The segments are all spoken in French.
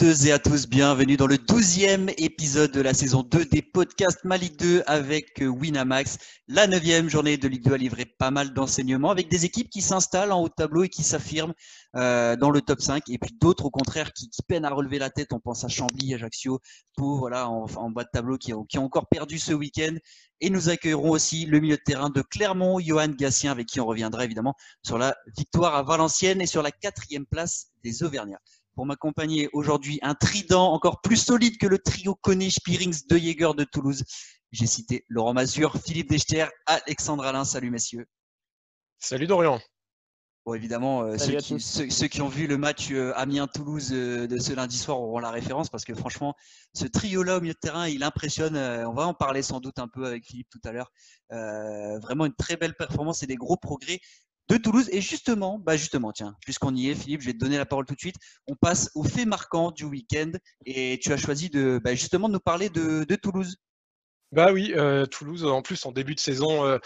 Toutes et à tous, bienvenue dans le douzième épisode de la saison 2 des podcasts Malik 2 avec Winamax. La neuvième journée de Ligue 2 a livré pas mal d'enseignements avec des équipes qui s'installent en haut de tableau et qui s'affirment euh, dans le top 5 et puis d'autres au contraire qui, peinent à relever la tête. On pense à Chambly, Ajaccio, pour voilà en, bas de tableau qui, qui ont encore perdu ce week-end. Et nous accueillerons aussi le milieu de terrain de Clermont, Johan Gassien, avec qui on reviendra évidemment sur la victoire à Valenciennes et sur la quatrième place des Auvergnats pour m'accompagner aujourd'hui un trident encore plus solide que le trio Koné Spirings de Jäger de Toulouse. J'ai cité Laurent Mazur, Philippe Dechter, Alexandre Alain. Salut messieurs. Salut Dorian. Bon, évidemment, euh, ceux, qui, ceux, qui, ont vu le match euh, Amiens-Toulouse euh, de ce lundi soir auront la référence parce que franchement, ce trio-là au milieu de terrain, il impressionne. on va en parler sans doute un peu avec Philippe tout à l'heure. vraiment une très belle performance et des gros progrès de Toulouse. Et justement, bah justement, tiens, puisqu'on y est, Philippe, je vais te donner la parole tout de suite. On passe aux faits marquants du week-end et tu as choisi de bah, justement de nous parler de, Toulouse. Bah oui, euh, Toulouse, en plus, en début de saison, euh,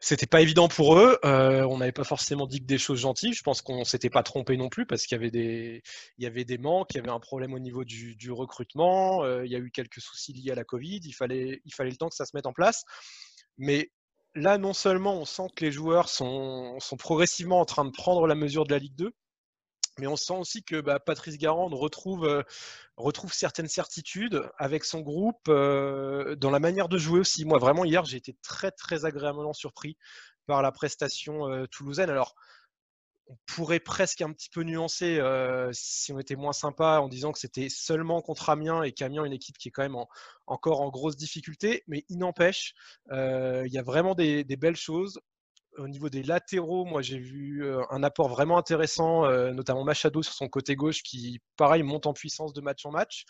c'était pas évident pour eux. Euh, on n'avait pas forcément dit que des choses gentilles. Je pense qu'on s'était pas trompé non plus parce qu'il y avait des, il y avait des manques, il y avait un problème au niveau du, du recrutement. il y a eu quelques soucis liés à la Covid. Il fallait, il fallait le temps que ça se mette en place. Mais là, non seulement on sent que les joueurs sont, progressivement en train de prendre la mesure de la Ligue 2, mais on sent aussi que bah, Patrice Garande retrouve, euh, retrouve certaines certitudes avec son groupe euh, dans la manière de jouer aussi. Moi, vraiment, hier, j'ai été très, agréablement surpris par la prestation euh, toulousaine. Alors, on pourrait presque un petit peu nuancer si on était moins sympa en disant que c'était seulement contre Amiens et qu'Amiens une équipe qui est quand même encore en grosse difficulté, mais il n'empêche, il y a vraiment des, belles choses. Au niveau des latéraux, moi j'ai vu un apport vraiment intéressant, notamment Machado sur son côté gauche qui, pareil, monte en puissance de match en match.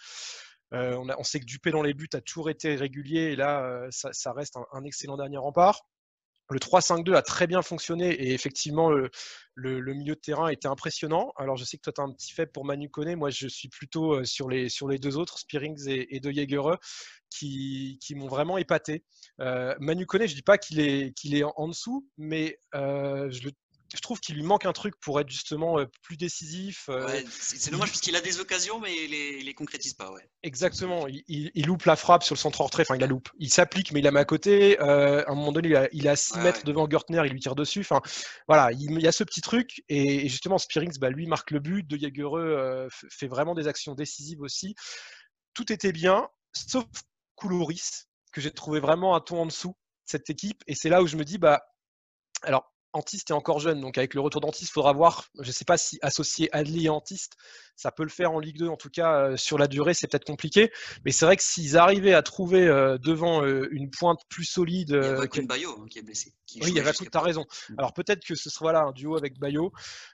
On, sait que Dupé dans les buts a toujours été régulier et là, ça, reste un excellent dernier rempart. Le 3-5-2 a très bien fonctionné et effectivement, le, milieu de terrain était impressionnant. Alors, je sais que toi, tu as un petit faible pour Manu Koné. Moi, je suis plutôt euh, sur les, sur les deux autres, Spearings et, De Jaegereux, qui, m'ont vraiment épaté. Euh, Manu Koné, je ne dis pas qu'il est, qu'il est en, dessous, mais euh, je le je trouve qu'il lui manque un truc pour être justement plus décisif. C'est dommage parce qu'il a des occasions, mais il les, les concrétise pas. Ouais. Exactement. Il, loupe la frappe sur le centre retrait. Enfin, il la loupe. Il s'applique, mais il la met à côté. Euh, à un moment donné, il, est à 6 mètres devant Gertner, il lui tire dessus. Enfin, voilà, il, y a ce petit truc. Et, justement, Spearings, bah, lui, marque le but. De Jagereux fait vraiment des actions décisives aussi. Tout était bien, sauf Koulouris, que j'ai trouvé vraiment un ton en dessous cette équipe. Et c'est là où je me dis, bah, alors, Antiste est encore jeune, donc avec le retour d'Antiste, il faudra voir. Je ne sais pas si associer Adli et Antiste, ça peut le faire en Ligue 2. En tout cas, euh, sur la durée, c'est peut-être compliqué. Mais c'est vrai que s'ils arrivaient à trouver euh, devant euh, une pointe plus solide. il y a Bayo hein, qui est blessé. oui, il y a tu as raison. Mm. Alors peut-être que ce sera voilà, un duo avec Bayo.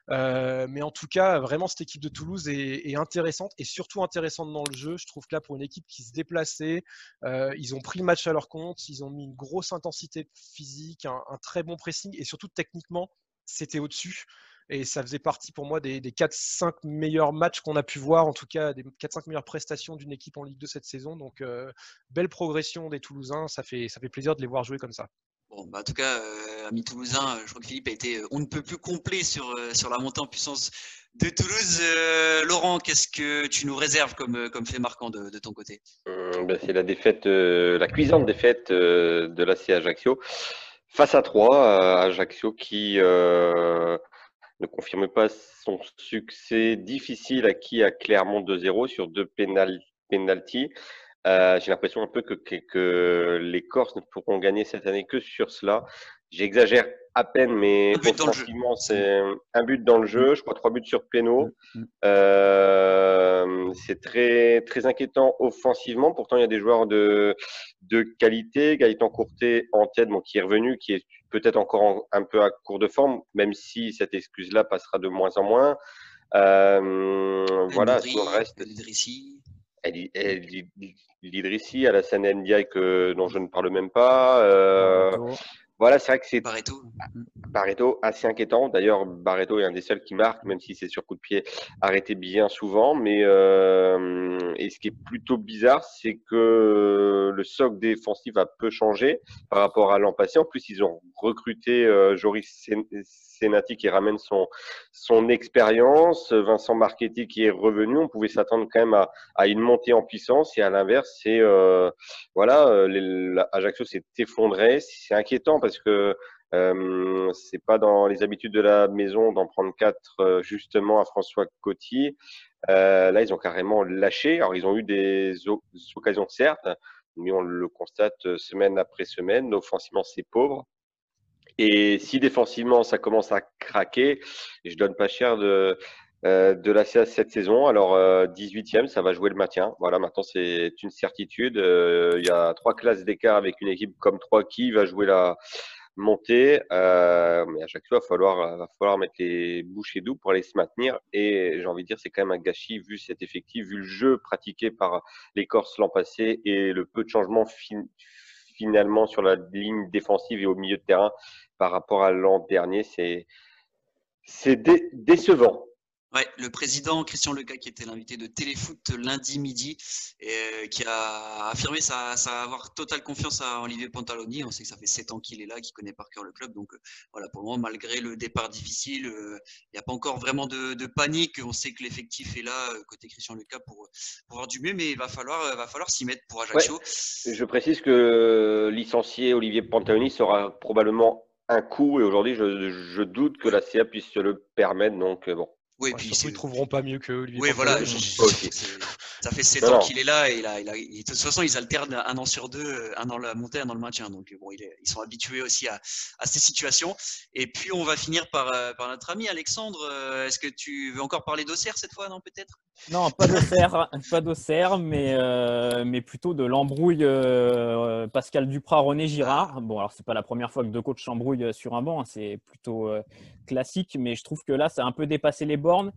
mais en tout cas, vraiment, cette équipe de Toulouse est, intéressante et surtout intéressante dans le jeu. Je trouve que là, pour une équipe qui se déplaçait, ils ont pris le match à leur compte. Ils ont mis une grosse intensité physique, un, un très bon pressing et surtout techniquement, c'était au-dessus. Et ça faisait partie pour moi des, 4-5 meilleurs matchs qu'on a pu voir, en tout cas des 4-5 meilleures prestations d'une équipe en Ligue 2 cette saison. Donc, euh, belle progression des Toulousains. Ça fait, ça fait plaisir de les voir jouer comme ça. Bon, bah en tout cas, euh, ami toulousain, je crois que Philippe a été on ne peut plus complet sur, euh, sur la montée en puissance de Toulouse. Laurent, qu'est-ce que tu nous réserves comme, comme fait marquant de, ton côté? Ben, C'est la défaite, la cuisante défaite de l'AC Ajaccio face à 3, Ajaccio qui ne confirme pas son succès difficile acquis à Clermont 2-0 sur deux pénalties. Euh, j'ai l'impression un peu que, que, les Corses ne pourront gagner cette année que sur cela. J'exagère à peine, mais offensivement, c'est un but dans le jeu. Je crois trois buts sur pénaux. Mm, mm. Euh, c'est très très inquiétant offensivement. Pourtant, il y a des joueurs de de qualité. Gaëtan Courtet en tête, bon, qui est revenu, qui est peut-être encore un peu à court de forme, même si cette excuse-là passera de moins en moins. Euh, voilà, sur le reste. L'Idrissi, à la scène NDI que, dont je ne parle même pas. Euh, voilà, c'est vrai que c'est Barreto. Barreto assez inquiétant. D'ailleurs, Barreto est un des seuls qui marque, même si c'est sur coup de pied arrêté bien souvent. Mais euh, et ce qui est plutôt bizarre, c'est que le socle défensif a peu changé par rapport à l'an passé. En plus, ils ont recruté Joris Senati qui ramène son, son expérience, Vincent Marchetti qui est revenu. On pouvait s'attendre quand même à, à, une montée en puissance et à l'inverse, c'est voilà, Ajaccio s'est effondré. C'est inquiétant parce que euh, c'est pas dans les habitudes de la maison d'en prendre quatre euh, justement à François Coty. Euh, là, ils ont carrément lâché. Alors, ils ont eu des occasions certes, mais on le constate semaine après semaine. Offensivement, c'est pauvre. Et si défensivement, ça commence à craquer, je donne pas cher de, euh, de la CA cette saison. Alors, 18e, ça va jouer le maintien. Voilà, maintenant, c'est une certitude. Il y a trois classes d'écart avec une équipe comme 3 qui va jouer la, monter. Euh, mais à chaque fois, il va falloir, va falloir mettre les bouchées doux pour aller se maintenir. Et j'ai envie de dire, c'est quand même un gâchis vu cet effectif, vu le jeu pratiqué par les Corses l'an passé et le peu de changements finalement sur la ligne défensive et au milieu de terrain par rapport à l'an dernier. C'est c'est décevant. Ouais, le président Christian Leca, qui était l'invité de Téléfoot lundi midi, et, euh, qui a affirmé sa, avoir totale confiance à Olivier Pantaloni. On sait que ça fait sept ans qu'il est là, qu'il connaît par cœur le club. Donc euh, voilà, pour le moment, malgré le départ difficile, euh, il n'y a pas encore vraiment de, panique. On sait que l'effectif est là côté Christian Leca pour, pour avoir du mieux, mais il va falloir, va falloir s'y mettre pour Ajaccio. je précise que licencié Olivier Pantaloni sera probablement un coup, et aujourd'hui, je, je, doute que la CA puisse se le permettre. Donc bon. Oui, puis ils trouveront pas mieux que Olivier. Oui, voilà. Ça fait 7 ans qu'il est là et il a, de toute façon, ils alternent un an sur deux, un dans la montée, un dans le maintien. Donc, bon, ils sont habitués aussi à, à, ces situations. Et puis, on va finir par, euh, par notre ami Alexandre. Euh, est-ce que tu veux encore parler d'Auxerre cette fois, non, peut-être? Non, pas d'Auxerre, pas d'Auxerre, mais, euh, mais plutôt de l'embrouille Pascal Duprat, René Girard. Bon, alors, c'est pas la première fois que deux coachs s'embrouillent sur un banc, hein, c'est plutôt classique, mais je trouve que là, ça a un peu dépassé les bornes.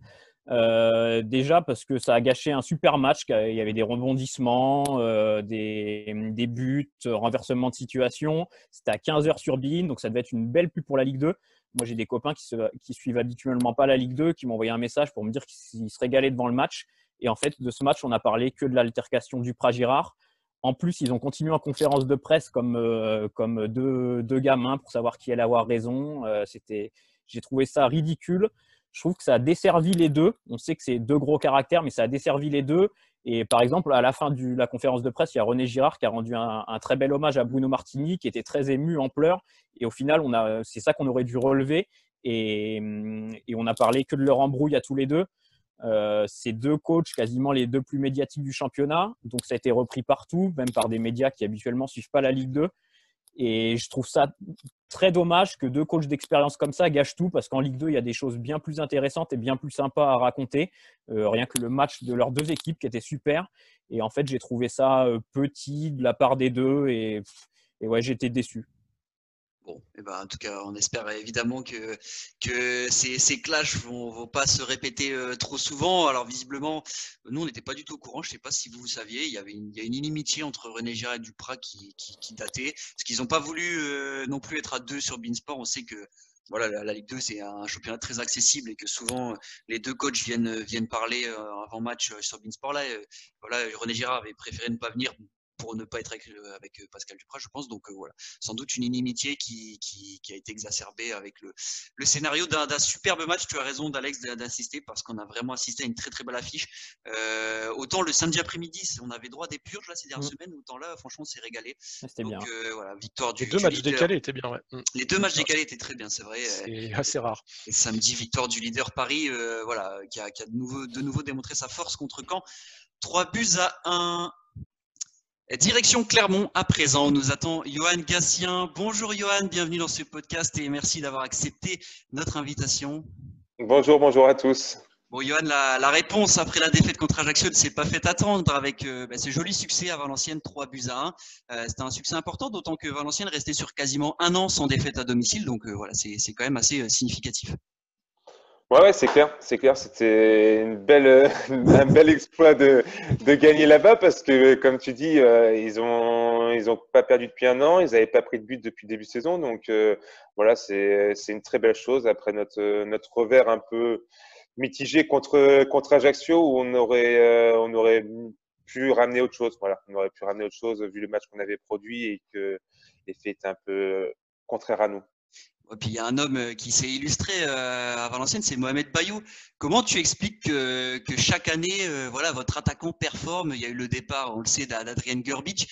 Euh, déjà parce que ça a gâché un super match. Il y avait des rebondissements, euh, des, des, buts, renversement de situation. C'était à 15 heures sur Bein, donc ça devait être une belle pub pour la Ligue 2. Moi, j'ai des copains qui, se, suivent habituellement pas la Ligue 2 qui m'ont envoyé un message pour me dire qu'ils se régalaient devant le match. Et en fait, de ce match, on a parlé que de l'altercation du Prat-Girard. En plus, ils ont continué en conférence de presse comme, euh, deux, deux, gamins pour savoir qui allait avoir raison. C'était, j'ai trouvé ça ridicule. Je trouve que ça a desservi les deux. On sait que c'est deux gros caractères, mais ça a desservi les deux. Et par exemple, à la fin de la conférence de presse, il y a René Girard qui a rendu un, très bel hommage à Bruno Martini, qui était très ému en pleurs. Et au final, c'est ça qu'on aurait dû relever. Et, on a parlé que de leur embrouille à tous les deux. Euh, ces deux coachs, quasiment les deux plus médiatiques du championnat. Donc ça a été repris partout, même par des médias qui habituellement suivent pas la Ligue 2. Et je trouve ça très dommage que deux coachs d'expérience comme ça gâchent tout parce qu'en Ligue 2, il y a des choses bien plus intéressantes et bien plus sympas à raconter. Euh, rien que le match de leurs deux équipes qui était super. Et en fait, j'ai trouvé ça euh, petit de la part des deux et, et ouais, j'étais déçu. Bon, eh ben, en tout cas, on espère évidemment que, que ces, ces clashs vont, vont pas se répéter euh, trop souvent. Alors visiblement, nous, on n'était pas du tout au courant. Je ne sais pas si vous saviez, il y avait une inimitié entre René Girard et Duprat qui, qui, qui datait. Parce qu'ils n'ont pas voulu euh, non plus être à deux sur Beansport. On sait que voilà, la, Ligue 2, c'est un championnat très accessible et que souvent les deux coachs viennent, viennent parler euh, avant match sur Beansport. Là, voilà, René Girard avait préféré ne pas venir pour ne pas être avec, avec euh, Pascal Duprat, je pense. Donc euh, voilà, sans doute une inimitié qui, qui, a été exacerbée avec le, le scénario d'un superbe match. Tu as raison, d'Alex, d'insister parce qu'on a vraiment assisté à une très très belle affiche. Euh, autant le samedi après-midi, on avait droit à des purges là, ces dernières mmh. semaines, autant là, franchement, on s'est régalé. Ah, c'était bien. voilà, victoire du. Les deux matchs décalés étaient bien, ouais. Mmh. Les deux matchs décalés étaient très bien, c'est vrai. C'est assez rare. Et samedi, victoire du leader Paris, voilà, qui a, qui a de, nouveau, de nouveau démontré sa force contre Caen. 3 buts à 1 Direction Clermont, à présent, nous attend Johan Gassien. Bonjour Johan, bienvenue dans ce podcast et merci d'avoir accepté notre invitation. Bonjour, bonjour à tous. Bon, Johan, la, réponse après la défaite contre Ajaccio ne s'est pas fait attendre avec euh, bah, ce joli succès à Valenciennes, 3 buts à 1. Euh, C'était un succès important, d'autant que Valenciennes restait sur quasiment un an sans défaite à domicile, donc euh, voilà, c'est quand même assez significatif. Ouais, c'est clair, c'est clair. C'était une belle, un bel exploit de, de gagner là-bas parce que, comme tu dis, euh, ils ont, ils ont pas perdu depuis un an, ils n'avaient pas pris de but depuis début de saison, donc euh, voilà, c'est, c'est une très belle chose après notre, notre revers un peu mitigé contre, contre Ajaccio où on aurait, euh, on aurait pu ramener autre chose. Voilà, on aurait pu ramener autre chose vu le match qu'on avait produit et que l'effet était un peu contraire à nous. Puis il y a un homme euh, qui s'est illustré euh, à Valenciennes, c'est Mohamed Bayou. Comment tu expliques que, chaque année, euh, voilà, votre attaquant performe? Il y a eu le départ, on le sait, d'Adrien Gerbic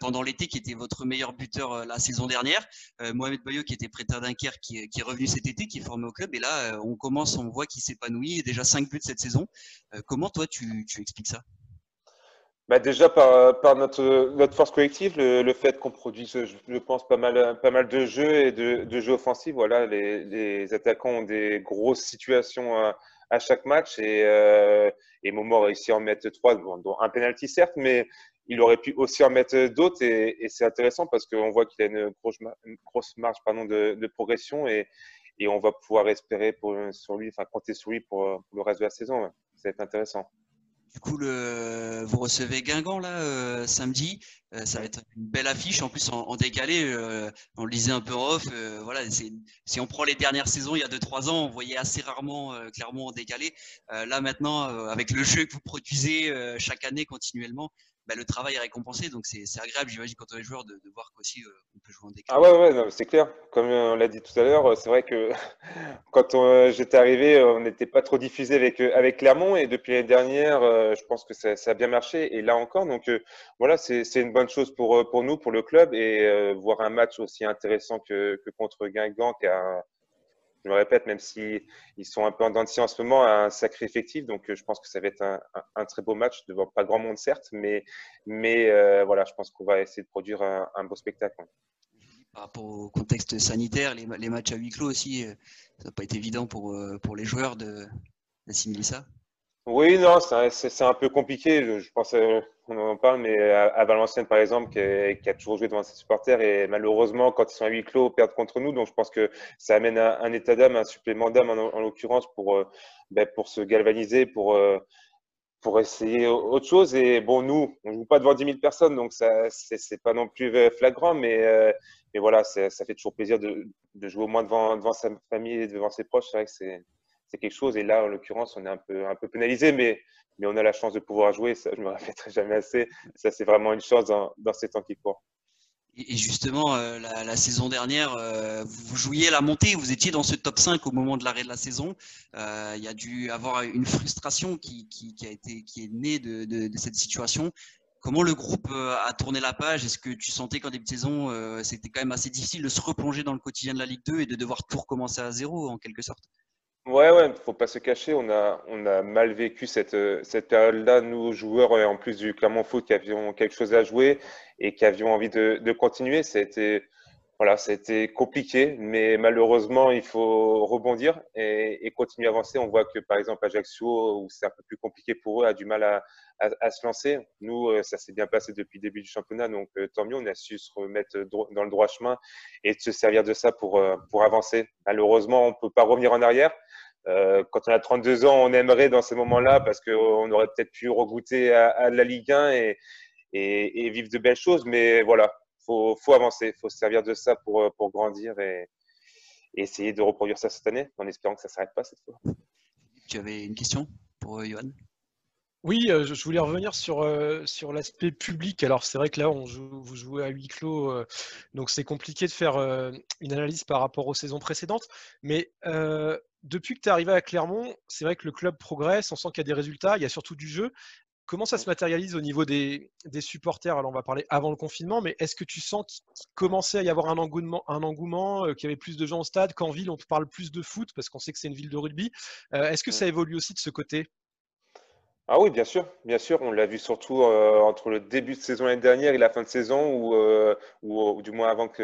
pendant l'été, qui était votre meilleur buteur la saison dernière. Mohamed Bayou, qui était prêteur d'un qui, qui, est revenu cet été, qui est formé au club. Et là, on commence, on voit qu'il s'épanouit. Déjà 5 buts cette saison. comment toi, tu expliques ça? Bah déjà par, par notre, notre force collective, le, le fait qu'on produise, je, pense, pas mal, pas mal de jeux et de, de jeux offensifs. Voilà, les, les, attaquants ont des grosses situations à, à chaque match et, euh, et Momo a réussi à en mettre trois, dont un penalty certes, mais il aurait pu aussi en mettre d'autres et, et c'est intéressant parce qu'on voit qu'il a une grosse, une grosse marge pardon, de, de progression et, et on va pouvoir espérer pour, sur lui, enfin compter sur lui pour, pour le reste de la saison. Ça va être intéressant. Du coup, le, vous recevez Guingamp là euh, samedi. Euh, ça va être une belle affiche. En plus, en, décalé, euh, on le disait un peu off. voilà, si on prend les dernières saisons, il y a 2-3 ans, on voyait assez rarement clairement en décalé. là maintenant, avec le jeu que vous produisez chaque année continuellement, bah, le travail est récompensé. Donc c'est agréable, j'imagine, quand on est joueur, de, voir qu'aussi euh, on peut jouer en décalé. Ah ouais, ouais c'est clair. Comme on l'a dit tout à l'heure, c'est vrai que quand j'étais arrivé, on n'était pas trop diffusé avec, euh, avec Clermont. Et depuis l'année dernière, euh, je pense que ça, ça, a bien marché. Et là encore, donc voilà, c'est une bonne chose pour, pour nous, pour le club. Et voir un match aussi intéressant que, que contre Guingamp, qui a je me répète, même s'ils sont un peu en dents en ce moment, un sacré effectif. Donc, je pense que ça va être un, très beau match devant pas grand monde, certes, mais, euh, voilà, je pense qu'on va essayer de produire un, beau spectacle. Par rapport au contexte sanitaire, les, matchs à huis clos aussi, euh, ça n'a pas été évident euh, pour les joueurs d'assimiler ça oui, non, c'est un peu compliqué. Je, pense qu'on en parle, mais à, Valenciennes, par exemple, qui, a toujours joué devant ses supporters, et malheureusement, quand ils sont à huis clos, perdent contre nous. Donc, je pense que ça amène un, état d'âme, un supplément d'âme, en, l'occurrence, pour, euh, ben, pour se galvaniser, pour, euh, pour essayer autre chose. Et bon, nous, on ne joue pas devant 10 000 personnes, donc ça, c'est pas non plus flagrant, mais, euh, mais voilà, ça fait toujours plaisir de, de jouer au moins devant, devant sa famille et devant ses proches. C'est vrai que c'est c'est quelque chose. Et là, en l'occurrence, on est un peu, un peu pénalisé, mais, on a la chance de pouvoir jouer. Ça, je me répéterai jamais assez. Ça, c'est vraiment une chance dans, ces temps qui courent. Et justement, euh, la, saison dernière, euh, vous jouiez la montée, vous étiez dans ce top 5 au moment de l'arrêt de la saison. Euh, il y a dû avoir une frustration qui, est née de, de, de, cette situation. Comment le groupe a tourné la page? Est-ce que tu sentais qu'en début de saison, c'était quand même assez difficile de se replonger dans le quotidien de la Ligue 2 et de devoir tout recommencer à zéro en quelque sorte? Ouais, ouais, faut pas se cacher. On a, on a mal vécu cette, cette période-là, nous, joueurs, en plus du Clermont Foot, qui avions quelque chose à jouer et qui avions envie de, de continuer. Ça a été, voilà, c'était compliqué, mais malheureusement, il faut rebondir et, et, continuer à avancer. On voit que, par exemple, Ajaccio, où c'est un peu plus compliqué pour eux, a du mal à, à, à se lancer. Nous, euh, ça s'est bien passé depuis le début du championnat, donc euh, tant mieux, on a su se remettre dans le droit chemin et de se servir de ça pour, euh, pour avancer. Malheureusement, on peut pas revenir en arrière. Euh, quand on a 32 ans, on aimerait dans ces moments-là parce qu'on aurait peut-être pu regoûter à, à, la Ligue 1 et, et, et, vivre de belles choses. Mais voilà, faut, faut avancer, faut se servir de ça pour, pour grandir et, essayer de reproduire ça cette année, en espérant que ça ne s'arrête pas cette fois. Tu avais une question pour euh, Johan? Oui, euh, je voulais revenir sur, sur l'aspect public. Alors, c'est vrai que là, on joue, vous jouez à huis clos, donc c'est compliqué de faire une analyse par rapport aux saisons précédentes. Mais depuis que tu es arrivé à Clermont, c'est vrai que le club progresse, on sent qu'il y a des résultats, il y a surtout du jeu. Comment ça se matérialise au niveau des, supporters? Alors, on va parler avant le confinement, mais est-ce que tu sens qu'il commençait à y avoir un engouement, un engouement euh, qu'il y avait plus de gens au stade qu'en ville, on parle plus de foot parce qu'on sait que c'est une ville de rugby? Euh, Est-ce que ça évolue aussi de ce côté? Ah oui, bien sûr, bien sûr. On l'a vu surtout euh, entre le début de saison l'année dernière et la fin de saison, ou, ou, du moins avant que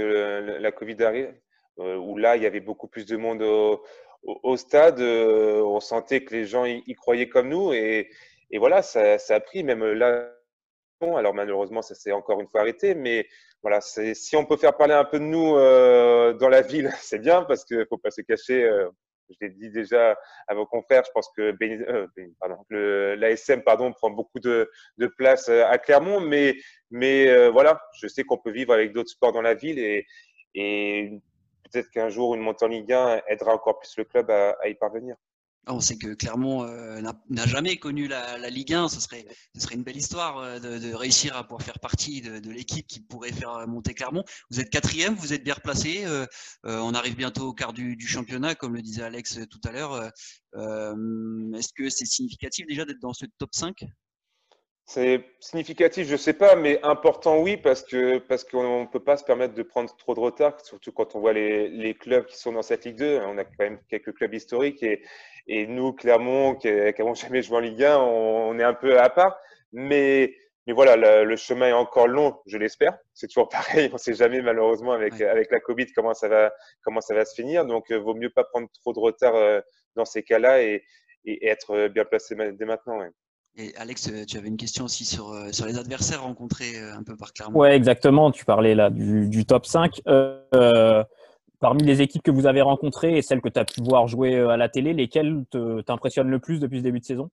la Covid arrive, où là, il y avait beaucoup plus de monde au, stade. on sentait que les gens y croyaient comme nous et, et voilà, ça, ça, a pris même là. Alors malheureusement, ça s'est encore une fois arrêté, mais voilà, si on peut faire parler un peu de nous euh, dans la ville, c'est bien parce qu'il ne faut pas se cacher. Euh, je l'ai dit déjà à vos confrères, je pense que euh, l'ASM pardon, prend beaucoup de, de, place euh, à Clermont, mais, mais euh, voilà, je sais qu'on peut vivre avec d'autres sports dans la ville et, et peut-être qu'un jour une montée en Ligue 1 aidera encore plus le club à, y parvenir. On sait que Clermont euh, n'a jamais connu la, Ligue 1. Ce serait, une belle histoire euh, de, réussir à pouvoir faire partie de, l'équipe qui pourrait faire monter Clermont. Vous êtes quatrième, vous êtes bien replacé. Euh, on arrive bientôt au quart du, championnat, comme le disait Alex tout à l'heure. Est-ce que c'est significatif déjà d'être dans ce top 5 c'est significatif, je ne sais pas, mais important, oui, parce que parce qu'on ne peut pas se permettre de prendre trop de retard, surtout quand on voit les, les, clubs qui sont dans cette Ligue 2. On a quand même quelques clubs historiques et, et nous, Clermont, qui n'avons jamais joué en Ligue 1, on, est un peu à part. Mais, mais voilà, le, chemin est encore long, je l'espère. C'est toujours pareil, on ne sait jamais malheureusement avec, avec la Covid comment ça, va, comment ça va se finir. Donc, il euh, vaut mieux pas prendre trop de retard euh, dans ces cas-là et, et, être bien placé dès maintenant. Et Alex, euh, tu avais une question aussi sur, euh, sur les adversaires rencontrés euh, un peu par Clermont. Ouais, exactement. Tu parlais là du, du top 5. parmi les équipes que vous avez rencontrées et celles que tu as pu voir jouer à la télé, lesquelles t'impressionnent le plus depuis ce début de saison?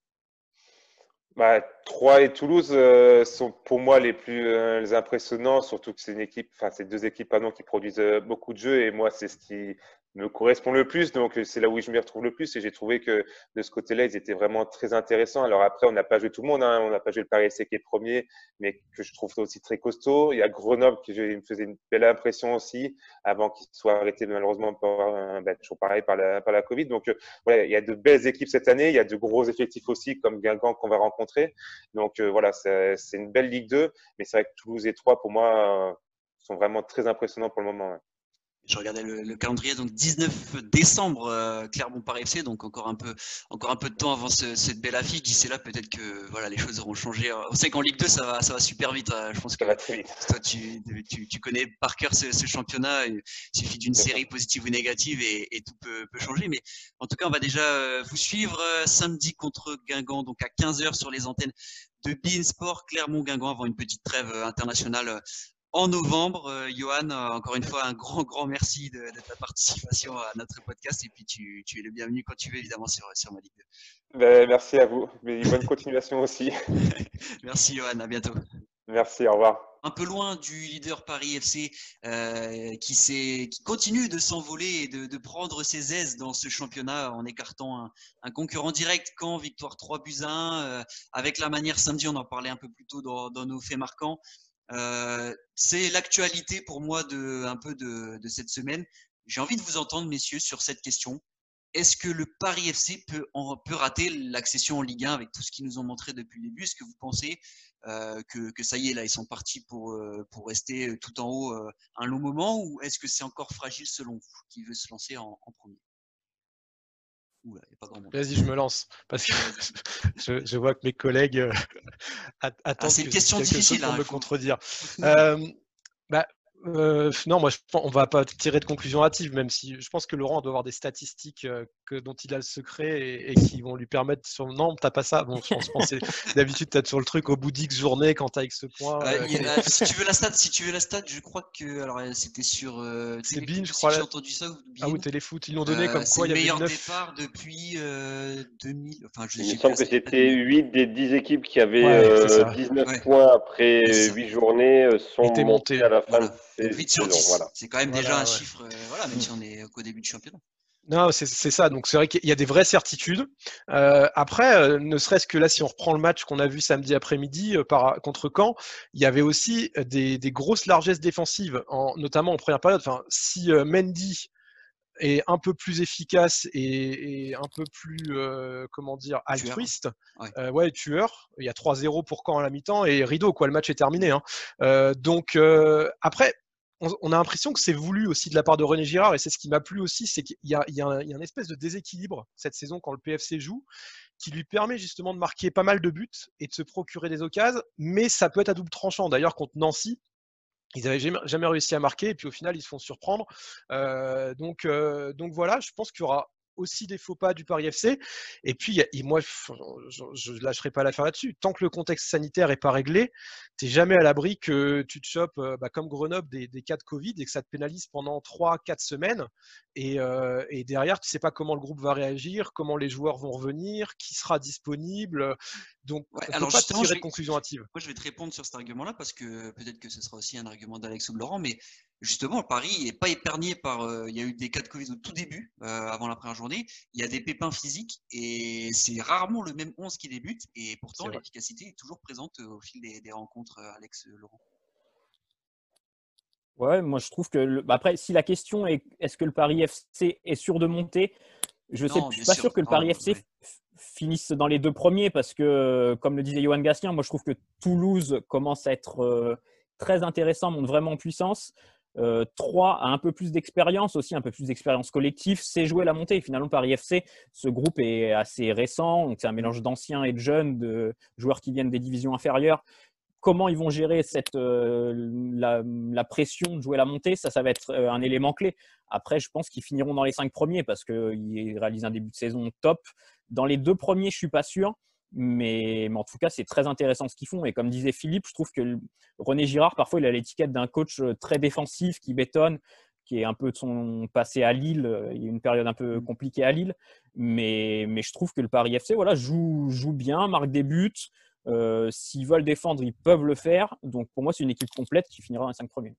Bah, Troyes et Toulouse sont pour moi les plus impressionnants, surtout que c'est une équipe, enfin c'est deux équipes pardon, qui produisent beaucoup de jeux et moi c'est ce qui me correspond le plus. Donc, c'est là où je m'y retrouve le plus. Et j'ai trouvé que de ce côté-là, ils étaient vraiment très intéressants. Alors après, on n'a pas joué tout le monde. Hein. On n'a pas joué le Paris FC qui est premier, mais que je trouve aussi très costaud. Il y a Grenoble qui me faisait une belle impression aussi, avant qu'il soit arrêté malheureusement par, bah, toujours pareil par la, par la Covid. Donc, euh, voilà, il y a de belles équipes cette année. Il y a de gros effectifs aussi, comme Guingamp qu'on va rencontrer. Donc, euh, voilà, c'est une belle Ligue 2. Mais c'est vrai que Toulouse et Troyes, pour moi, euh, sont vraiment très impressionnants pour le moment je regardais le, calendrier, donc 19 décembre, euh, Clermont par FC, donc encore un peu, encore un peu de temps avant cette belle affiche. D'ici là, peut-être que voilà, les choses auront changé. On sait qu'en Ligue 2, ça va, ça va super vite. Hein. Je pense que toi, tu, tu, connais par cœur ce, championnat. Il suffit d'une série positive ou négative et, tout peut, peut, changer. Mais en tout cas, on va déjà euh, vous suivre euh, samedi contre Guingamp, donc à 15h sur les antennes de Bein Sport, Clermont-Guingamp, avant une petite trêve internationale en novembre. Euh, Johan, euh, encore une fois, un grand, grand merci de, ta participation à notre podcast. Et puis, tu, es le bienvenu quand tu veux, évidemment, sur, sur ma ligue ben, merci à vous. Mais bonne continuation aussi. merci, Johan. À bientôt. Merci, au revoir. Un peu loin du leader Paris FC euh, qui, qui, continue de s'envoler et de, prendre ses aises dans ce championnat en écartant un, concurrent direct quand victoire 3 buts 1 avec la manière samedi, on en parlait un peu plus tôt dans, dans nos faits marquants. Euh, c'est l'actualité pour moi de, un peu de, cette semaine. J'ai envie de vous entendre, messieurs, sur cette question. Est-ce que le Paris FC peut, peut rater l'accession en Ligue 1 avec tout ce qu'ils nous ont montré depuis le début? Est-ce que vous pensez euh, que, ça y est, là, ils sont partis pour, euh, pour rester tout en haut un long moment? Ou est-ce que c'est encore fragile selon vous Qui veut se lancer en premier? Vas-y, je me lance. Parce que je, vois que mes collègues euh, ah, attendent c'est une question difficile pour hein, me contredire. euh, bah, euh, non, moi, je, on va pas tirer de conclusion hâtive, même si je pense que Laurent doit avoir des statistiques euh, que, dont il a le secret et, qui vont lui permettre. Sur... Non, t'as pas ça. Bon, je pense, d'habitude, tu as toujours le truc au bout d'X journées quand tu avec ce point. Euh, si tu veux la stat, si tu veux la stat, je crois que alors c'était sur. c'est Bin, je crois. J'ai entendu ça. Ah ou Téléfoot, ils l'ont donné comme quoi il y avait le meilleur départ depuis 2000. Enfin, je, il me semble que c'était 8 des 10 équipes qui avaient 19 points après 8 journées sont montées à la fin. C'est quand même déjà un chiffre, euh, voilà, même si on est qu'au début du championnat. Non, c'est ça. Donc c'est vrai qu'il y a des vraies certitudes. Euh, après, euh, ne serait-ce que là, si on reprend le match qu'on a vu samedi après-midi contre Caen, il y avait aussi des, grosses largesses défensives, en, notamment en première période. Enfin, si Mendy est un peu plus efficace et, un peu plus, comment dire, altruiste, ouais. tueur. Il y a 3-0 pour Caen à la mi-temps et rideau, quoi. Le match est terminé. Hein. donc après, on, a l'impression que c'est voulu aussi de la part de René Girard, et c'est ce qui m'a plu aussi, c'est qu'il y, a, un espèce de déséquilibre cette saison quand le PFC joue, qui lui permet justement de marquer pas mal de buts et de se procurer des occasions, mais ça peut être à double tranchant. D'ailleurs, contre Nancy, ils n'avaient jamais, réussi à marquer, et puis au final, ils se font surprendre. Euh, donc, euh, donc voilà, je pense qu'il y aura aussi des faux pas du Paris FC. Et puis, moi, je ne lâcherai pas l'affaire là-dessus. Tant que le contexte sanitaire n'est pas réglé, tu n'es jamais à l'abri que tu te chopes, euh, bah, comme Grenoble, des, cas de Covid et que ça te pénalise pendant 3-4 semaines. Euh, et, derrière, tu ne sais pas comment le groupe va réagir, comment les joueurs vont revenir, qui sera disponible. Donc, Ouais, on alors peut pas tirer je de vais- conclusion hâtive. Moi, je vais te répondre sur cet argument-là parce que peut-être que ce sera aussi un argument d'Alex ou de Laurent, mais justement, Paris n'est pas épargné par. euh, il y a eu des cas de Covid au tout début, euh, avant la première journée. Il y a des pépins physiques et c'est rarement le même 11 qui débute. Et pourtant, l'efficacité est toujours présente euh, au fil des, des rencontres, Alex, Laurent. Ouais, moi je trouve que le- bah, après, si la question est est-ce que le Paris FC est sûr de monter, je je suis pas sûr. sûr que le Non, Paris FC ouais. F- finisse dans les deux premiers parce que, comme le disait Johan Gastien, moi je trouve que Toulouse commence à être euh, très intéressant, monte vraiment en puissance. Euh, Troyes a un peu plus d'expérience aussi, un peu plus d'expérience collective, c'est jouer la montée. Finalement, Paris FC, ce groupe est assez récent, donc c'est un mélange d'anciens et de jeunes, de joueurs qui viennent des divisions inférieures comment ils vont gérer cette, euh, la, la pression de jouer la montée, ça, ça va être euh, un élément clé. Après, je pense qu'ils finiront dans les cinq premiers parce qu'ils réalisent un début de saison top. Dans les deux premiers, je suis pas sûr. Mais, mais en tout cas, c'est très intéressant ce qu'ils font. Et comme disait Philippe, je trouve que René Girard, parfois, il a l'étiquette d'un coach euh, très défensif qui bétonne, qui est un peu de son passé à Lille. Il y a une période un peu compliquée à Lille. Mais, mais je trouve que le Paris FC voilà, joue, joue bien, marque des buts. Euh, S'ils veulent défendre, ils peuvent le faire. Donc pour moi, c'est une équipe complète qui finira dans les cinq premiers.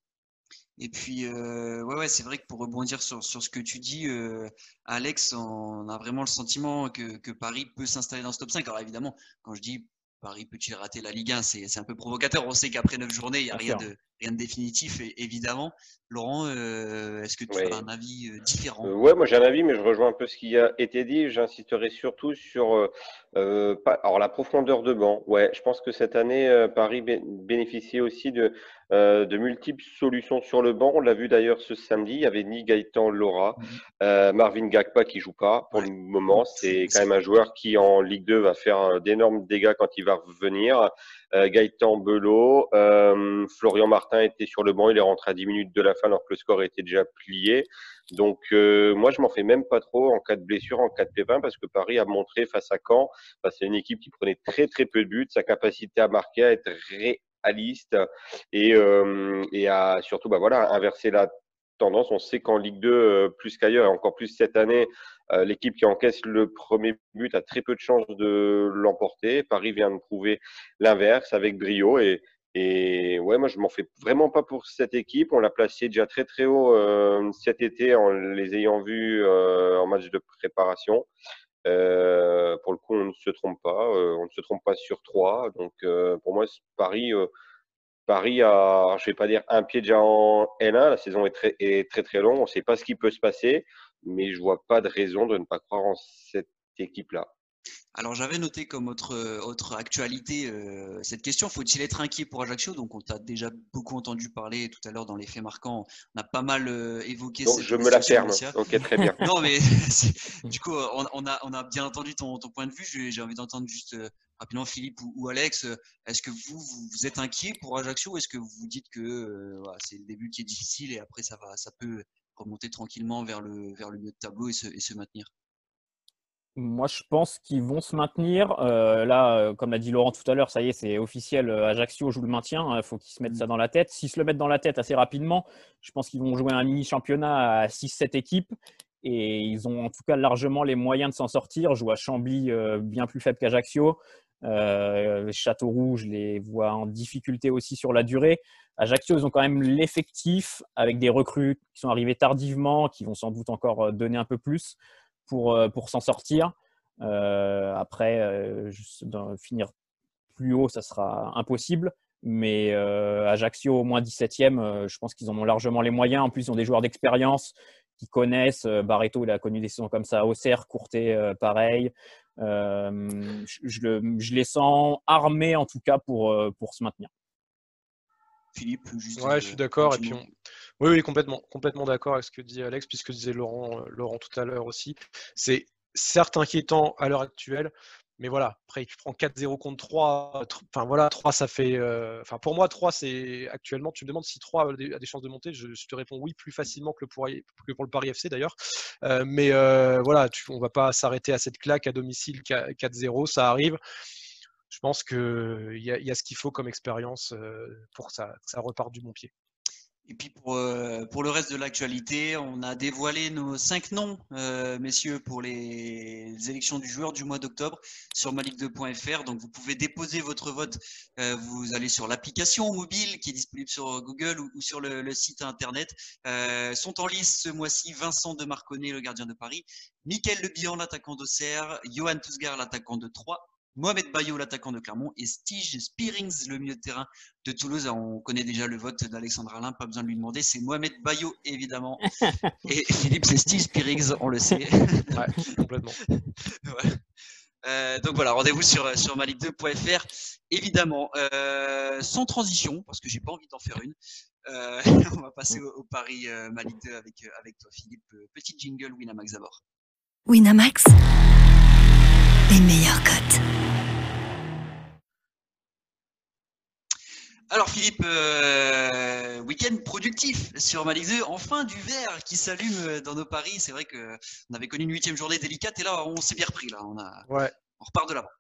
Et puis, euh, ouais, ouais, c'est vrai que pour rebondir sur, sur ce que tu dis, euh, Alex, on a vraiment le sentiment que, que Paris peut s'installer dans ce top 5. Alors évidemment, quand je dis Paris peut-il rater la Ligue 1, c'est c'est un peu provocateur. On sait qu'après 9 journées, il n'y a Bien rien sûr. de, rien de définitif, évidemment. Laurent, euh, est-ce que tu as un avis euh, différent? Euh, ouais, moi j'ai un avis, mais je rejoins un peu ce qui a été dit. J'insisterai surtout sur euh, pas, alors la profondeur de banc. Ouais, je pense que cette année, Paris bé- bénéficiait aussi de, de multiples solutions sur le banc. On l'a vu d'ailleurs ce samedi. Il y avait ni Gaëtan Laura, Mhm. Marvin Gagpa qui joue pas pour Ouais. le moment. C'est quand même un joueur qui en Ligue 2 va faire d'énormes dégâts quand il va revenir. Euh, Gaëtan Belot, euh, Florian Martin était sur le banc, il est rentré à 10 minutes de la fin alors que le score était déjà plié. Donc euh, moi je m'en fais même pas trop en cas de blessure, en cas de pépin, parce que Paris a montré face à Caen, bah, c'est une équipe qui prenait très très peu de buts, sa capacité à marquer, à être réaliste et, euh, et à surtout bah, voilà, inverser la tendance. On sait qu'en Ligue 2, euh, plus qu'ailleurs, et encore plus cette année, euh, l'équipe qui encaisse le premier but a très peu de chances de l'emporter. Paris vient de prouver l'inverse avec brio. Et, et ouais, moi, je m'en fais vraiment pas pour cette équipe. On l'a placée déjà très très haut euh, cet été en les ayant vus en match de préparation. Pour le coup, on ne se trompe pas. on ne se trompe pas sur trois. Donc, pour moi, Paris, Paris a, je vais pas dire un pied déjà en N1. La saison est très, est très très longue. On ne sait pas ce qui peut se passer, mais je vois pas de raison de ne pas croire en cette équipe-là. Alors j'avais noté comme autre, autre actualité euh, cette question, faut-il être inquiet pour Ajaccio? Donc on t'a déjà beaucoup entendu parler tout à l'heure dans les faits marquants, on a pas mal euh, évoqué Donc, cette je me la ferme. Ok, très bien. Non mais du coup on, on a, on a bien entendu ton, ton point de vue, j'ai j'ai envie d'entendre juste euh, rapidement Philippe ou, ou Alex, euh, est-ce que vous, vous, êtes inquiet pour Ajaccio ou est-ce que vous vous dites que euh, voilà, c'est le début qui est difficile et après ça, va, ça peut remonter tranquillement vers le, vers le milieu de tableau et se, et se maintenir? Moi, je pense qu'ils vont se maintenir. Euh, là, comme l'a dit Laurent tout à l'heure, ça y est, c'est officiel. Ajaccio joue le maintien. Il faut qu'ils se mettent ça dans la tête. S'ils se le mettent dans la tête assez rapidement, je pense qu'ils vont jouer un mini-championnat à 6-7 équipes. Et ils ont en tout cas largement les moyens de s'en sortir. Je vois Chambly euh, bien plus faible qu'Ajaccio. Euh, Châteauroux, je les vois en difficulté aussi sur la durée. Ajaccio, ils ont quand même l'effectif avec des recrues qui sont arrivés tardivement, qui vont sans doute encore euh, donner un peu plus pour, euh, pour s'en sortir. Euh, après, euh, finir plus haut, ça sera impossible. Mais euh, Ajaccio, au moins 17e, euh, je pense qu'ils en ont largement les moyens. En plus, ils ont des joueurs d'expérience qui connaissent. Euh, Barreto, il a connu des saisons comme ça. Auxerre, Courtet, euh, pareil. Euh, je, je le- je les sens armés, en tout cas, pour, euh, pour se maintenir. Philippe, juste. Ouais, euh, je suis d'accord. Et puis, on... oui, oui, complètement, complètement d'accord avec ce que dit Alex, puisque disait Laurent, euh, Laurent tout à l'heure aussi. C'est certes inquiétant à l'heure actuelle, mais voilà. Après, tu prends 4-0 contre 3. tr- Enfin voilà, 3, ça fait. euh, pour moi, 3, c'est actuellement. Tu me demandes si 3 a des, chances de monter. Je, te réponds oui, plus facilement que, pour, le Paris FC d'ailleurs. Euh, mais euh, voilà, on va pas s'arrêter à cette claque à domicile 4-0, ça arrive. Je pense qu'il y, a- ce qu'il faut comme expérience pour que ça reparte du bon pied. Et puis pour, euh, pour le reste de l'actualité, on a dévoilé nos cinq noms, euh, messieurs, pour les élections du joueur du mois d'octobre sur malik2.fr. Donc vous pouvez déposer votre vote. Euh, vous allez sur l'application mobile qui est disponible sur Google ou, sur le, site internet. sont en lice ce mois-ci Vincent de Marconnet, le gardien de Paris, Mickaël Le Bihan, l'attaquant d'Auxerre, Johan Tousgar, l'attaquant de Troyes, Mohamed Bayo, l'attaquant de Clermont, et Stige Spearings, le milieu de terrain de Toulouse. On connaît déjà le vote d'Alexandre Alain, pas besoin de lui demander. C'est Mohamed Bayo, évidemment. et Philippe, c'est Stige Spearings, on le sait. ouais, complètement. Euh, donc voilà, rendez-vous sur, sur malik2.fr. Évidemment, euh, sans transition, parce que j'ai pas envie d'en faire une. Euh, on va passer au, Paris Malik 2 avec, avec toi, Philippe. Petit jingle Winamax d'abord. Winamax les meilleures cotes. Alors Philippe, euh, week-end productif sur ma 2, enfin du vert qui s'allume dans nos paris. C'est vrai qu'on avait connu une huitième journée délicate et là on s'est bien repris. Là. On, a, ouais. on repart de là-bas.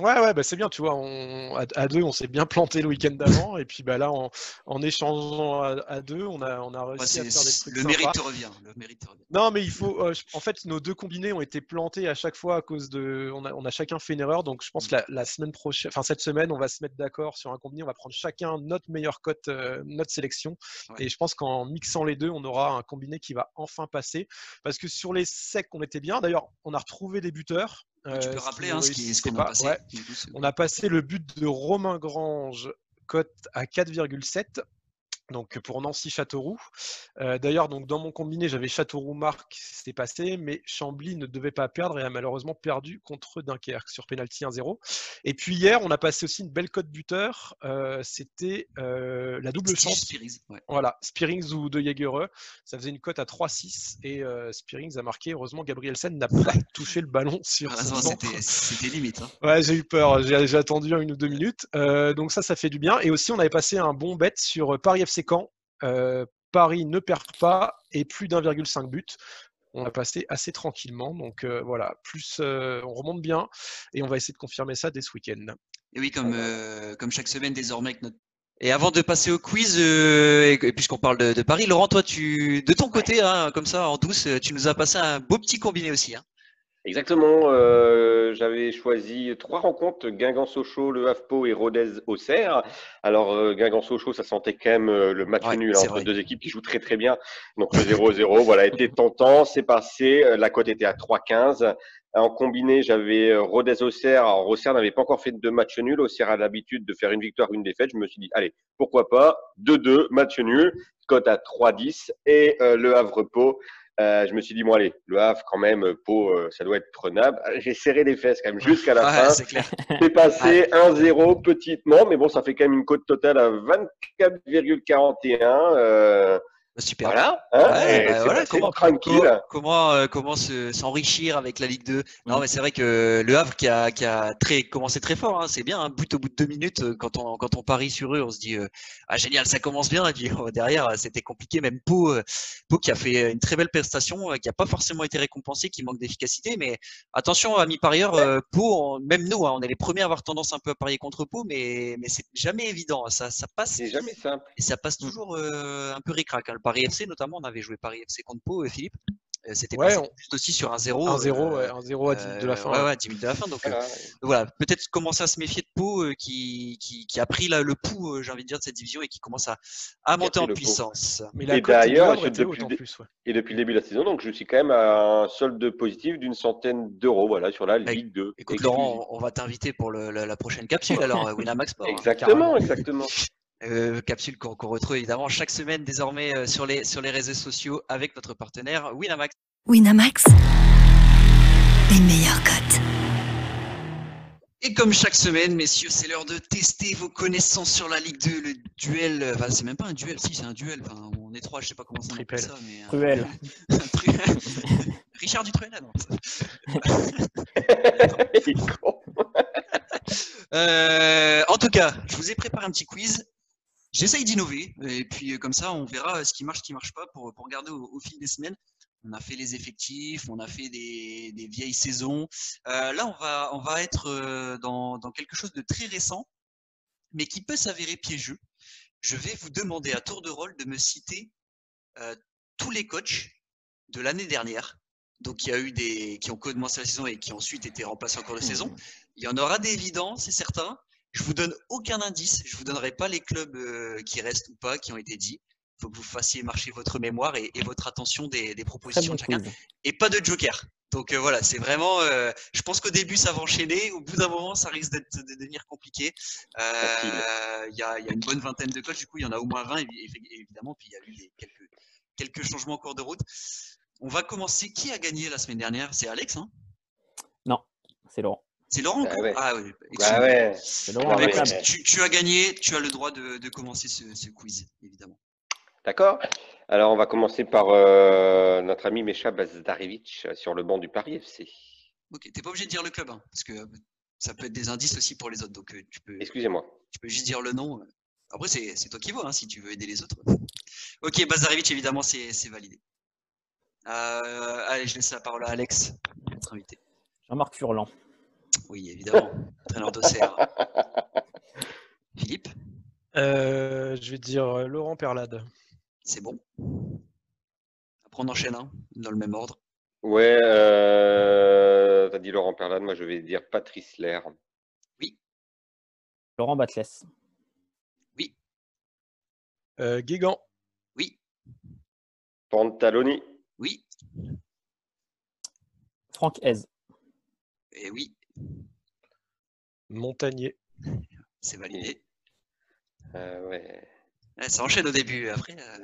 Ouais, ouais, bah c'est bien, tu vois. On, à, deux, on s'est bien planté le week-end d'avant. et puis bah, là, en, en échangeant à, deux, on a, on a réussi à faire des trucs. Le mérite revient. Le mérite revient. Non, mais il faut. Euh, en fait, nos deux combinés ont été plantés à chaque fois à cause de. On a, on a chacun fait une erreur. Donc je pense que la, semaine prochaine, enfin cette semaine, on va se mettre d'accord sur un combiné. On va prendre chacun notre meilleure cote, euh, notre sélection. Et je pense qu'en mixant les deux, on aura un combiné qui va enfin passer. Parce que sur les secs, on était bien. D'ailleurs, on a retrouvé des buteurs tu peux euh, rappeler hein, ce qu'on a passé. On a passé le but de Romain Grange, cote à 4,7 donc pour Nancy-Châteauroux. Euh, d'ailleurs, donc dans mon combiné, j'avais Châteauroux-Marc, c'était passé, mais Chambly ne devait pas perdre et a malheureusement perdu contre Dunkerque sur penalty 1-0. Et puis hier, on a passé aussi une belle cote buteur, euh, c'était euh, la double chance. Spearings, Voilà, Spearings ou De Jaegereux, ça faisait une cote à 3-6 et Spearings a marqué. Heureusement, Gabriel Sen n'a pas touché le ballon sur ah, C'était limite. Hein. Ouais, j'ai eu peur, j'ai attendu une ou deux minutes. donc ça, ça fait du bien. Et aussi, on avait passé un bon bet sur Paris FC quand euh, Paris ne perd pas et plus d'1,5 but. On a passé assez tranquillement. Donc euh, voilà, plus euh, on remonte bien et on va essayer de confirmer ça dès ce week-end. Et oui, comme, comme chaque semaine désormais. Et avant de passer au quiz, et, puisqu'on parle de, Paris, Laurent, toi, tu, de ton côté, hein, comme ça, en douce, tu nous as passé un beau petit combiné aussi. Hein. Exactement. Euh, j'avais choisi trois rencontres Guingamp-Sochaux, Le Havre et Rodez-Auxerre. Alors, euh, Guingamp-Sochaux, ça sentait quand même euh, le match nul hein, entre deux équipes qui jouent très très bien. Donc, le 0-0, voilà, était tentant. C'est passé. La cote était à 3-15. En combiné, j'avais Rodez-Auxerre. Alors, Auxerre n'avait pas encore fait de match nul. Auxerre a l'habitude de faire une victoire, une défaite. Je me suis dit, allez, pourquoi pas 2-2, match nul. Cote à 3-10. Et Le Havre-Pau. Euh, je me suis dit, bon, allez, le Havre, quand même, Pau, euh, ça doit être prenable. J'ai serré les fesses quand même jusqu'à la fin. C'est passé 1-0 petitement, mais bon, ça fait quand même une cote totale à 24,41. Euh, Super. Voilà. Hein bah voilà comment, comment, euh, comment, s'enrichir avec la Ligue 2 Non, mm. mais c'est vrai que le Havre qui a, qui a très, commencé très fort, hein, c'est bien. Hein, but au bout de deux minutes, euh, quand on, quand on parie sur eux, on se dit euh, ah génial, ça commence bien. Et puis derrière, c'était compliqué. Même Pau, Pau qui a fait une très belle prestation, qui n'a pas forcément été récompensé, qui manque d'efficacité. Mais attention, amis parieurs, Pau, même nous, hein, on est les premiers à avoir tendance un peu à parier contre Pau, mais, mais c'est jamais évident. Ça, ça passe. C'est jamais simple. Et ça passe toujours un peu ricrac. Hein, Paris FC notamment, on avait joué Paris FC contre Pau, euh, Philippe. Euh, c'était juste aussi sur un 0. Un 0, euh, un 0 à 10 minutes de la fin. Ouais, ouais, 10 minutes de la fin. Donc voilà, peut-être commencer à se méfier de Pau qui, qui, a pris là, le pouls, j'ai envie de dire, de cette division et qui commence à, à monter en puissance. Mais et d'ailleurs, depuis, et depuis le début de la saison, donc je suis quand même à un solde positif d'une centaine d'euros voilà, sur la Ligue 2. Écoute, Laurent, on va t'inviter pour le, la, prochaine capsule alors, Winamax Sport. Hein, exactement, exactement. Euh, capsule qu'on retrouve évidemment chaque semaine désormais euh, sur, les, sur les réseaux sociaux avec notre partenaire Winamax. Winamax, les meilleurs cotes. Et comme chaque semaine, messieurs, c'est l'heure de tester vos connaissances sur la Ligue 2, le duel. Enfin, c'est même pas un duel, si, c'est un duel. Enfin, on est trois, je sais pas comment ça s'appelle ça. Mais, Cruel. Richard Dutruel, non. euh, en tout cas, je vous ai préparé un petit quiz J'essaye d'innover et puis euh, comme ça, on verra ce qui marche, ce qui marche pas pour, pour regarder au, fil des semaines. On a fait les effectifs, on a fait des, des vieilles saisons. Euh, là, on va, on va être euh, dans, dans, quelque chose de très récent, mais qui peut s'avérer piégeux. je vais vous demander à tour de rôle de me citer euh, tous les coachs de l'année dernière. Donc, il y a eu des qui ont commencé la saison et qui ont ensuite été remplacés en cours de saison. Il y en aura des évidents, c'est certain. Je vous donne aucun indice. Je vous donnerai pas les clubs euh, qui restent ou pas, qui ont été dits. Il faut que vous fassiez marcher votre mémoire et, et votre attention des, propositions de chacun. Et pas de joker. Donc euh, voilà, c'est vraiment. euh, je pense qu'au début ça va enchaîner. Au bout d'un moment, ça risque d'être- de devenir compliqué. Euh, Il y, a, il y a une bonne vingtaine de coachs. Du coup, il y en a au moins 20 évi- évi- évidemment. Puis il y a eu des- quelques quelques changements en cours de route. On va commencer. Qui a gagné la semaine dernière? C'est Alex, hein? C'est Laurent. C'est Laurent Bah ouais. Ah oui. Bah ouais. Laurent Bah, écoute, tu, tu as gagné, tu as le droit de, de commencer ce, ce quiz, évidemment. D'accord. Alors, on va commencer par euh, notre ami Mesha Bazdarevic euh, sur le banc du Paris FC. Ok, t'es pas obligé de dire le club, hein, parce que euh, ça peut être des indices aussi pour les autres. Donc tu peux, Excusez-moi. tu peux juste dire le nom. Après, c'est toi qui vois, hein, si tu veux aider les autres. Ok, Bazarevic, évidemment, c'est c'est validé. Euh, allez, je laisse la parole à Alex, notre invité. Jean-Marc Furlan. Oui, évidemment, entraîneur d'Auxerre. Philippe, Euh, je vais dire euh, Laurent Perlade. c'est bon. Après, on enchaîne, hein, dans le même ordre. Ouais, euh, t'as dit Laurent Perlade, moi je vais dire Patrice Lair. Laurent Batles. Euh, Guégan. Oui, Pantaloni. oui, Franck Hez. et oui, Montagnier. c'est validé. Euh, ouais. Ouais, ça enchaîne au début, après. euh,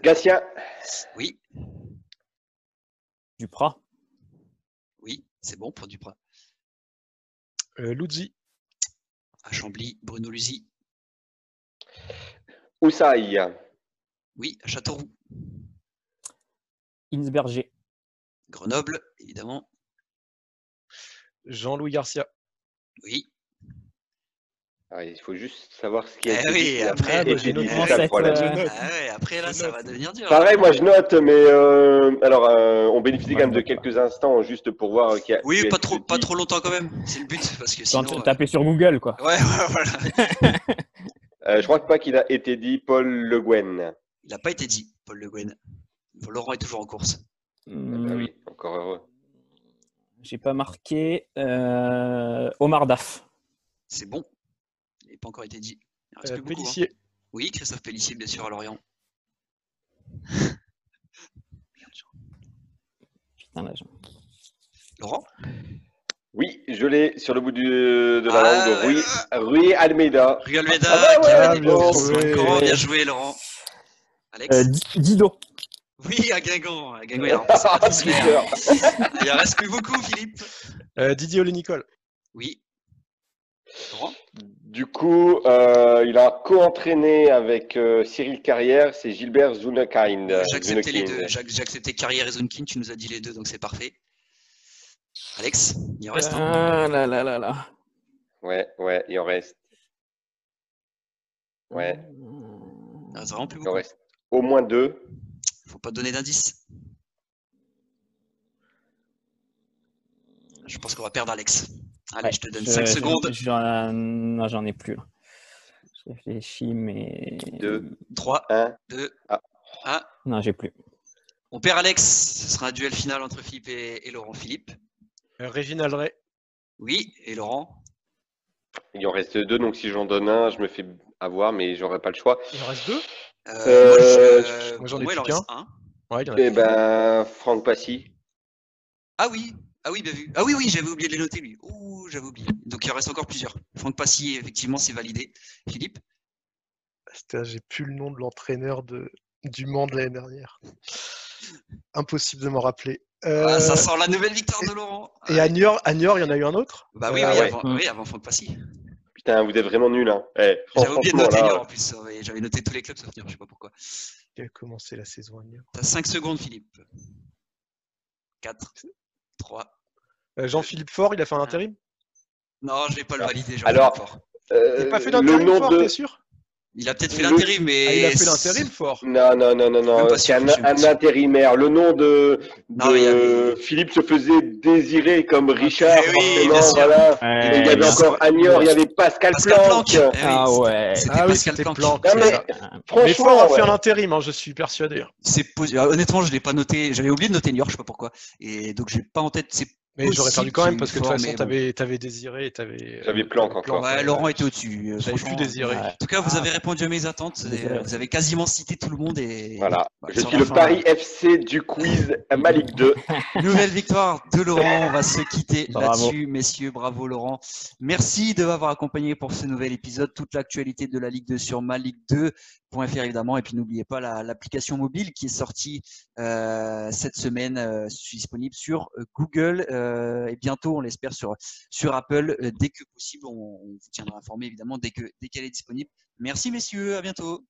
oui, Duprat. oui, c'est bon pour Duprat. Euh, Luzzi. À Chambly, Bruno Luzi. Oussaï. Oui, à Châteauroux. Insberger. Grenoble, évidemment. Jean-Louis Garcia. Oui. Ah, il faut juste savoir ce qui a Eh oui, après, euh, Je note. Ah ouais, là, Je ça note. va devenir dur. Pareil, moi je note, mais euh, alors euh, on bénéficie quand même de quelques instants juste pour voir qui a. Oui, pas été trop, pas trop longtemps quand même. C'est le but, parce que Quand sinon. tu tapais sur Google, quoi. euh, Ouais, ouais, voilà. Euh, je crois pas qu'il a été dit Paul Le Guen. Il n'a pas été dit, Paul Le Guen. Laurent est toujours en course. Ah bah Hmm, oui, encore heureux. J'ai pas marqué. Euh, Omar Daf. C'est bon. Il n'a pas encore été dit. Il en reste Euh, plus beaucoup, hein. Oui, Christophe Pellissier, bien sûr, à Lorient. Putain, là, j'en- Laurent? Oui, je l'ai sur le bout du- de la Ah, langue. Rui, Rui Almeida. Rui Almeida, Ah bah qui a ouais, validé bien joué. Laurent, bien joué, Laurent. Alex? Euh, Di- Dido. Oui, à Guingamp. À Guingamp, il a remplacé Patrice Lair. Twitter. Il en reste plus beaucoup, Philippe. Euh, Didier Olé-Nicole. Oui. Du coup, euh, il a co-entraîné avec euh, Cyril Carrière, c'est Gilbert Zunekind. J'ai accepté les Zunekind. deux. Accepté Carrière et Zonkin. Tu nous as dit les deux, donc c'est parfait. Alex, il en reste un. Ah là là là là. Ouais, ouais, il en reste. Ouais, Il en reste vraiment plus il en reste au moins deux. Faut pas donner d'indice. Je pense qu'on va perdre Alex. Allez, Ouais, je te donne je- 5 j'en- secondes. J'en non, j'en ai plus. Je réfléchis, mais. Deux. 3, Un. 2, Ah. 1. Non, j'ai plus. On perd Alex. Ce sera un duel final entre Philippe et, et Laurent. Philippe Euh, Régine Aldray. Oui. Et Laurent Il en reste deux, donc si j'en donne un, je me fais avoir, mais j'aurai pas le choix. Il en reste deux? Euh, Euh, moi, je- moi, j'en ai plus un. Ouais, il y en a Eh plus. ben, Franck Passy. Ah oui, ah oui, bien vu. Ah oui, oui, j'avais oublié de les noter lui. Ouh, j'avais oublié. Donc il en reste encore plusieurs. Franck Passy, effectivement, c'est validé. Philippe? J'ai plus le nom de l'entraîneur de... du Mans de l'année dernière. Impossible de m'en rappeler. Ah, Ça Euh, sent la nouvelle victoire de Laurent. Et Ah, à Niort, à Niort, il y en a eu un autre? Bah oui, Euh, oui, ouais. avant, oui, avant Franck Passy. Putain, vous êtes vraiment nuls, hein. Eh, J'avais oublié de noter là, Niort en plus. ouais, J'avais noté tous les clubs sauf Niort, je sais pas pourquoi. qui a commencé la saison à Niort. T'as 5 secondes, Philippe. 4, 3. Euh, Jean-Philippe Faure, il a fait un intérim? Non, je vais pas le Ah, valider. Jean alors, Faure. euh, Il n'a pas fait le d'intérim nom Faure, de... t'es sûr? Il a peut-être fait l'intérim, mais. Ah, il a fait l'intérim fort. Non, non, non, non, non. C'est un, un intérimaire. Le nom de, Non, de avait- Philippe se faisait désirer comme Richard. Eh oui, bien sûr. voilà. Ouais, il y avait bien encore Agnor, il y avait Pascal, Pascal Planck. Planck. Eh oui, Ah c'était- ouais. C'était Ah oui, Pascal Planck. Planck, Non, c'est mais-. Franchement, Mais fort a fait ouais. l'intérim, hein, je suis persuadé. C'est possi- ah, Honnêtement, je l'ai pas noté. J'avais oublié de noter New York, je sais pas pourquoi. Et donc, j'ai pas en tête. C'est Mais j'aurais perdu quand même parce que de toute façon, t'avais t'avais désiré, t'avais. J'avais Planck encore. ouais, Laurent était au-dessus. euh, J'avais franchement. plus désiré. Ouais. En tout cas, vous Ah. avez répondu à mes attentes. euh, Vous avez quasiment cité tout le monde et Voilà. Bah, Je suis le Paris FC du quiz à Ligue 2. Nouvelle victoire de Laurent. On va se quitter là-dessus, messieurs. Bravo, Laurent. Merci de m'avoir accompagné pour ce nouvel épisode. Toute l'actualité de la Ligue 2 sur maligue2.fr, évidemment. Et puis, n'oubliez pas la- l'application mobile qui est sortie euh, cette semaine, euh, disponible sur euh, Google et bientôt, on l'espère, sur, sur Apple. Dès que possible, on, on vous tiendra informé, évidemment, dès que- dès qu'elle est disponible. Merci, messieurs. À bientôt.